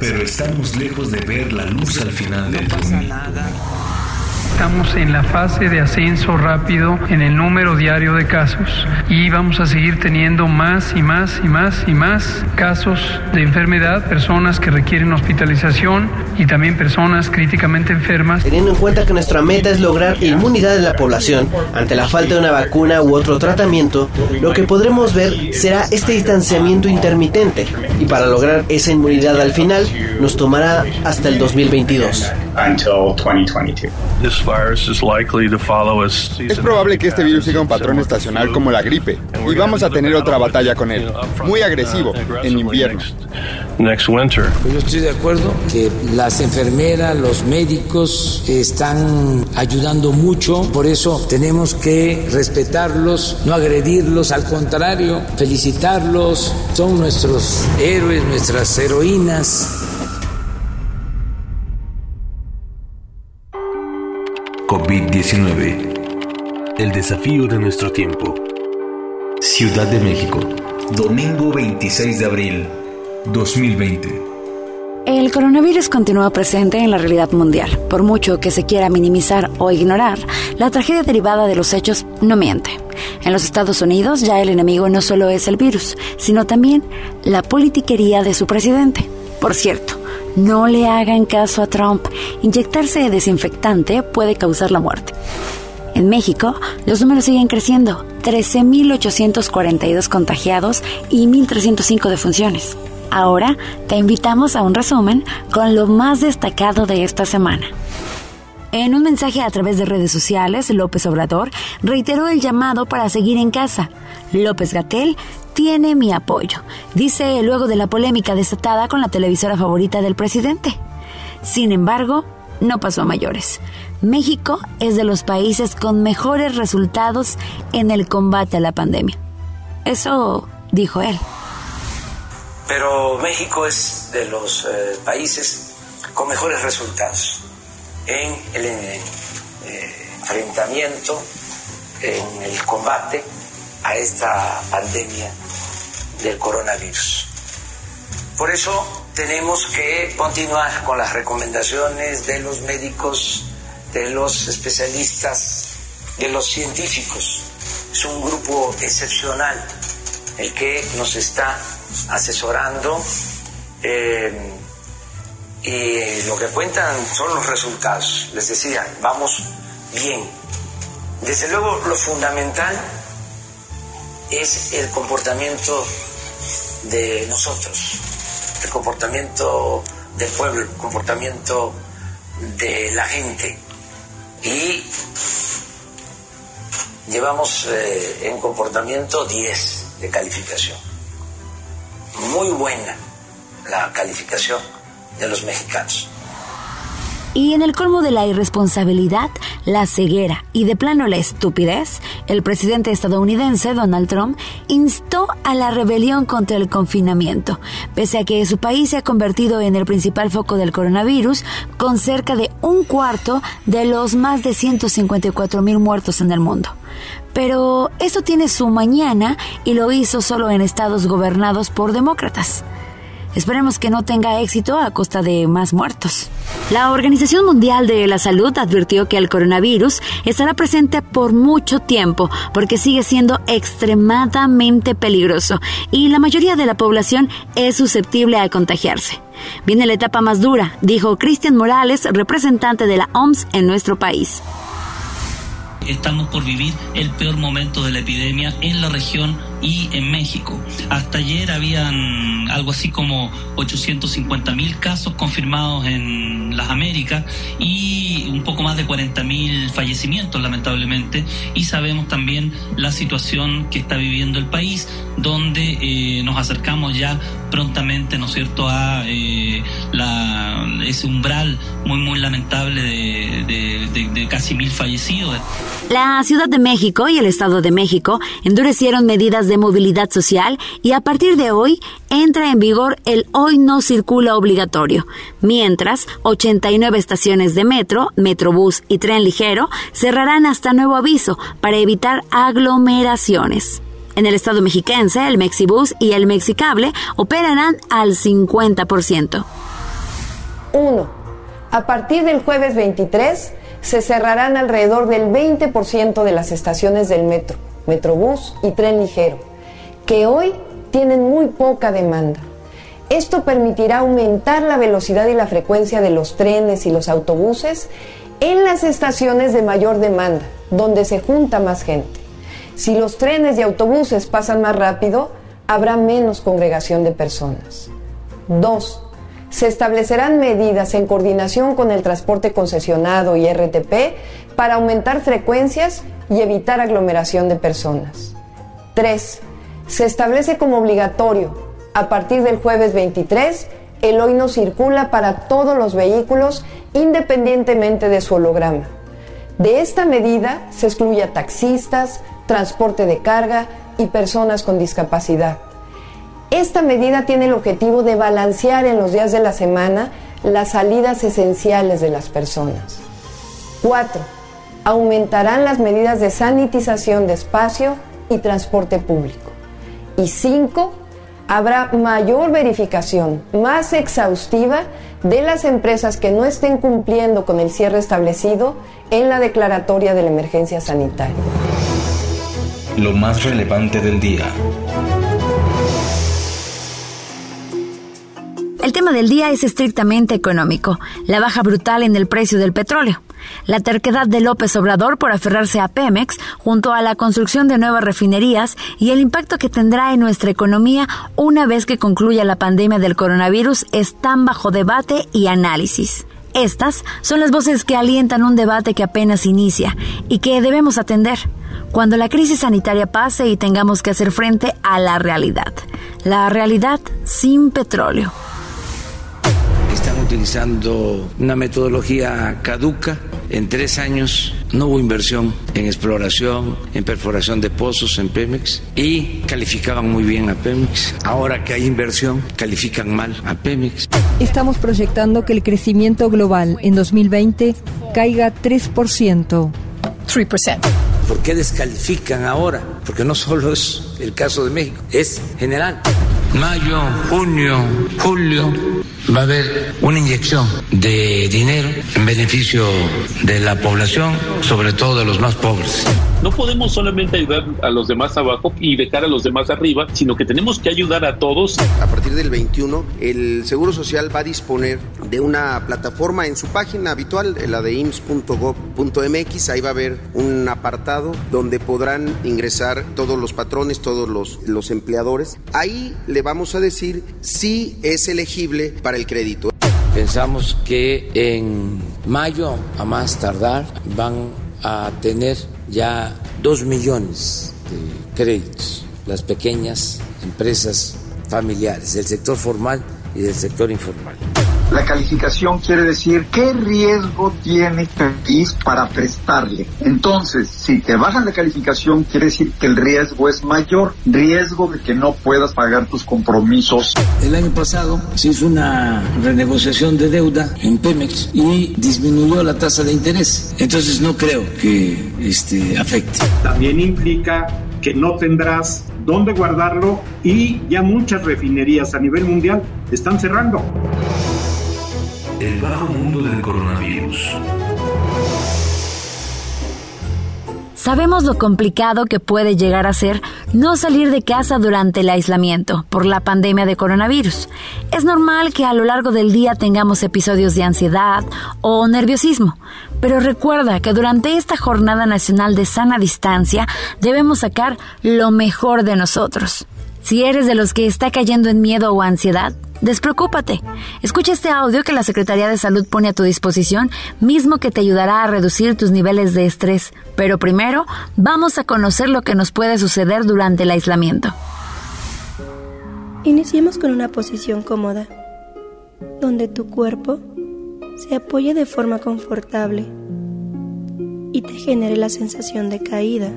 Pero estamos lejos de ver la luz al final del túnel. Estamos en la fase de ascenso rápido en el número diario de casos y vamos a seguir teniendo más y más y más y más casos de enfermedad, personas que requieren hospitalización y también personas críticamente enfermas. Teniendo en cuenta que nuestra meta es lograr inmunidad de la población ante la falta de una vacuna u otro tratamiento, lo que podremos ver será este distanciamiento intermitente y para lograr esa inmunidad al final nos tomará hasta el 2022. Es probable que este virus siga un patrón estacional como la gripe y vamos a tener otra batalla con él, muy agresivo, en invierno. Yo estoy de acuerdo que las enfermeras, los médicos están ayudando mucho, por eso tenemos que respetarlos, no agredirlos, al contrario, felicitarlos, son nuestros héroes, nuestras heroínas. COVID-19. El desafío de nuestro tiempo. Ciudad de México. Domingo 26 de abril 2020. El coronavirus continúa presente en la realidad mundial. Por mucho que se quiera minimizar o ignorar, la tragedia derivada de los hechos no miente. En los Estados Unidos ya el enemigo no solo es el virus, sino también la politiquería de su presidente. Por cierto, no le hagan caso a Trump. Inyectarse desinfectante puede causar la muerte. En México, los números siguen creciendo. 13.842 contagiados y 1.305 defunciones. Ahora te invitamos a un resumen con lo más destacado de esta semana. En un mensaje a través de redes sociales, López Obrador reiteró el llamado para seguir en casa. López Gatel tiene mi apoyo, dice luego de la polémica desatada con la televisora favorita del presidente. Sin embargo, no pasó a mayores. México es de los países con mejores resultados en el combate a la pandemia. Eso dijo él. Pero México es de los eh, países con mejores resultados en el eh, enfrentamiento, en el combate a esta pandemia del coronavirus. Por eso tenemos que continuar con las recomendaciones de los médicos, de los especialistas, de los científicos. Es un grupo excepcional el que nos está asesorando eh, y lo que cuentan son los resultados. Les decía, vamos bien. Desde luego lo fundamental es el comportamiento de nosotros, el comportamiento del pueblo, el comportamiento de la gente. Y llevamos eh, en comportamiento 10 de calificación. Muy buena la calificación de los mexicanos. Y en el colmo de la irresponsabilidad, la ceguera y de plano la estupidez, el presidente estadounidense Donald Trump instó a la rebelión contra el confinamiento, pese a que su país se ha convertido en el principal foco del coronavirus, con cerca de un cuarto de los más de 154 mil muertos en el mundo. Pero eso tiene su mañana y lo hizo solo en estados gobernados por demócratas. Esperemos que no tenga éxito a costa de más muertos. La Organización Mundial de la Salud advirtió que el coronavirus estará presente por mucho tiempo porque sigue siendo extremadamente peligroso y la mayoría de la población es susceptible a contagiarse. Viene la etapa más dura, dijo Cristian Morales, representante de la OMS en nuestro país estamos por vivir el peor momento de la epidemia en la región y en México. Hasta ayer habían algo así como 850 mil casos confirmados en las Américas y un poco más de 40 mil fallecimientos lamentablemente y sabemos también la situación que está viviendo el país donde eh, nos acercamos ya prontamente, ¿no cierto?, a eh, ese umbral muy, muy lamentable de, de, casi mil fallecidos. La Ciudad de México y el Estado de México endurecieron medidas de movilidad social y a partir de hoy entra en vigor el hoy no circula obligatorio, mientras 89 estaciones de metro, metrobús y tren ligero cerrarán hasta nuevo aviso para evitar aglomeraciones. En el estado mexiquense, el Mexibus y el Mexicable operarán al 50%. 1. A partir del jueves 23 se cerrarán alrededor del 20% de las estaciones del metro, metrobús y tren ligero, que hoy tienen muy poca demanda. Esto permitirá aumentar la velocidad y la frecuencia de los trenes y los autobuses en las estaciones de mayor demanda, donde se junta más gente. Si los trenes y autobuses pasan más rápido, habrá menos congregación de personas. 2. Se establecerán medidas en coordinación con el transporte concesionado y RTP para aumentar frecuencias y evitar aglomeración de personas. 3. Se establece como obligatorio, a partir del jueves 23, el hoy no circula para todos los vehículos independientemente de su holograma. De esta medida se excluye a taxistas, transporte de carga y personas con discapacidad. Esta medida tiene el objetivo de balancear en los días de la semana las salidas esenciales de las personas. 4. Aumentarán las medidas de sanitización de espacio y transporte público. Y 5. Habrá mayor verificación, más exhaustiva, de las empresas que no estén cumpliendo con el cierre establecido en la declaratoria de la emergencia sanitaria. Lo más relevante del día. El tema del día es estrictamente económico, la baja brutal en el precio del petróleo, la terquedad de López Obrador por aferrarse a Pemex junto a la construcción de nuevas refinerías y el impacto que tendrá en nuestra economía una vez que concluya la pandemia del coronavirus están bajo debate y análisis. Estas son las voces que alientan un debate que apenas inicia y que debemos atender cuando la crisis sanitaria pase y tengamos que hacer frente a la realidad. La realidad sin petróleo utilizando una metodología caduca. En tres años no hubo inversión en exploración, en perforación de pozos en Pemex y calificaban muy bien a Pemex. Ahora que hay inversión, califican mal a Pemex. Estamos proyectando que el crecimiento global en 2020 caiga 3%. 3%. ¿Por qué descalifican ahora? Porque no solo es el caso de México, es general. Mayo, junio, julio, va a haber una inyección de dinero en beneficio de la población, sobre todo de los más pobres. No podemos solamente ayudar a los demás abajo y dejar a los demás arriba, sino que tenemos que ayudar a todos. A partir del 21, el Seguro Social va a disponer de una plataforma en su página habitual, la de ims.gov.mx. Ahí va a haber un apartado donde podrán ingresar todos los patrones, todos los, los empleadores. Ahí le vamos a decir si es elegible para el crédito. Pensamos que en mayo, a más tardar, van a tener ya dos millones de créditos las pequeñas empresas familiares del sector formal y del sector informal. La calificación quiere decir qué riesgo tiene el país para prestarle. Entonces, si te bajan la calificación, quiere decir que el riesgo es mayor, riesgo de que no puedas pagar tus compromisos. El año pasado se hizo una renegociación de deuda en Pemex y disminuyó la tasa de interés. Entonces no creo que este, afecte. También implica que no tendrás dónde guardarlo y ya muchas refinerías a nivel mundial están cerrando el bajo mundo del coronavirus. Sabemos lo complicado que puede llegar a ser no salir de casa durante el aislamiento por la pandemia de coronavirus. Es normal que a lo largo del día tengamos episodios de ansiedad o nerviosismo, pero recuerda que durante esta jornada nacional de sana distancia debemos sacar lo mejor de nosotros. Si eres de los que está cayendo en miedo o ansiedad, Despreocúpate. Escucha este audio que la Secretaría de Salud pone a tu disposición, mismo que te ayudará a reducir tus niveles de estrés. Pero primero, vamos a conocer lo que nos puede suceder durante el aislamiento. Iniciemos con una posición cómoda, donde tu cuerpo se apoye de forma confortable y te genere la sensación de caída.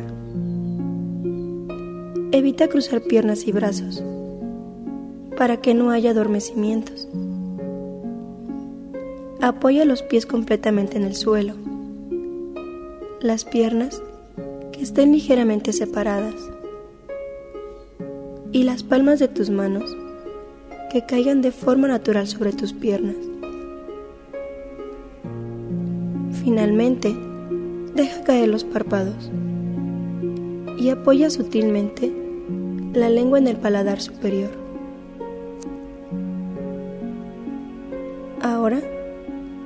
Evita cruzar piernas y brazos para que no haya adormecimientos. Apoya los pies completamente en el suelo. Las piernas que estén ligeramente separadas. Y las palmas de tus manos que caigan de forma natural sobre tus piernas. Finalmente, deja caer los párpados y apoya sutilmente la lengua en el paladar superior. Ahora,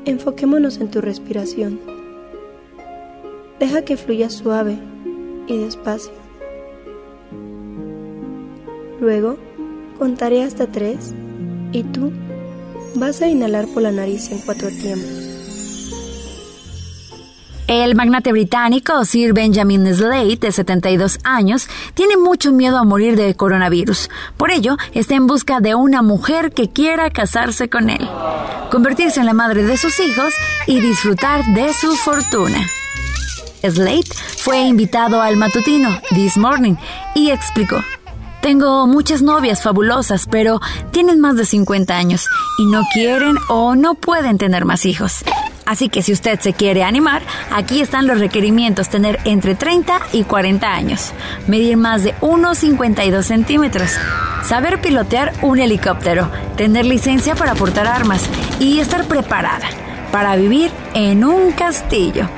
enfoquémonos en tu respiración. Deja que fluya suave y despacio. Luego, contaré hasta tres y tú vas a inhalar por la nariz en cuatro tiempos. El magnate británico Sir Benjamin Slade, de 72 años, tiene mucho miedo a morir de coronavirus. Por ello, está en busca de una mujer que quiera casarse con él, convertirse en la madre de sus hijos y disfrutar de su fortuna. Slade fue invitado al matutino This Morning y explicó, tengo muchas novias fabulosas, pero tienen más de 50 años y no quieren o no pueden tener más hijos. Así que si usted se quiere animar, aquí están los requerimientos. Tener entre 30 y 40 años. Medir más de 1,52 centímetros. Saber pilotear un helicóptero. Tener licencia para portar armas. Y estar preparada para vivir en un castillo.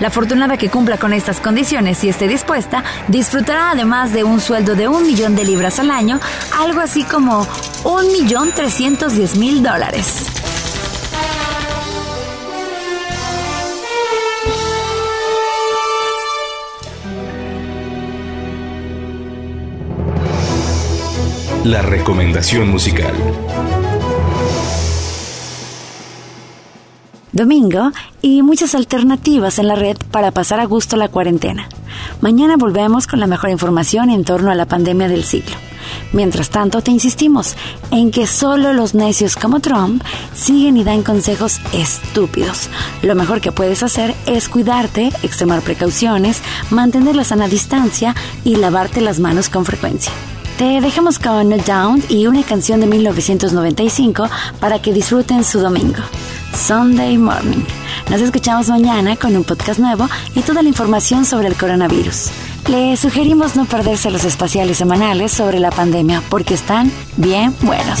La afortunada que cumpla con estas condiciones y esté dispuesta, disfrutará además de un sueldo de un millón de libras al año, algo así como un millón trescientos diez mil dólares. La recomendación musical. Domingo y muchas alternativas en la red para pasar a gusto la cuarentena. Mañana volvemos con la mejor información en torno a la pandemia del siglo. Mientras tanto, te insistimos en que solo los necios como Trump siguen y dan consejos estúpidos. Lo mejor que puedes hacer es cuidarte, extremar precauciones, mantener la sana distancia y lavarte las manos con frecuencia. Te dejamos con Down y una canción de 1995 para que disfruten su domingo. Sunday Morning. Nos escuchamos mañana con un podcast nuevo y toda la información sobre el coronavirus. Le sugerimos no perderse los espaciales semanales sobre la pandemia porque están bien buenos.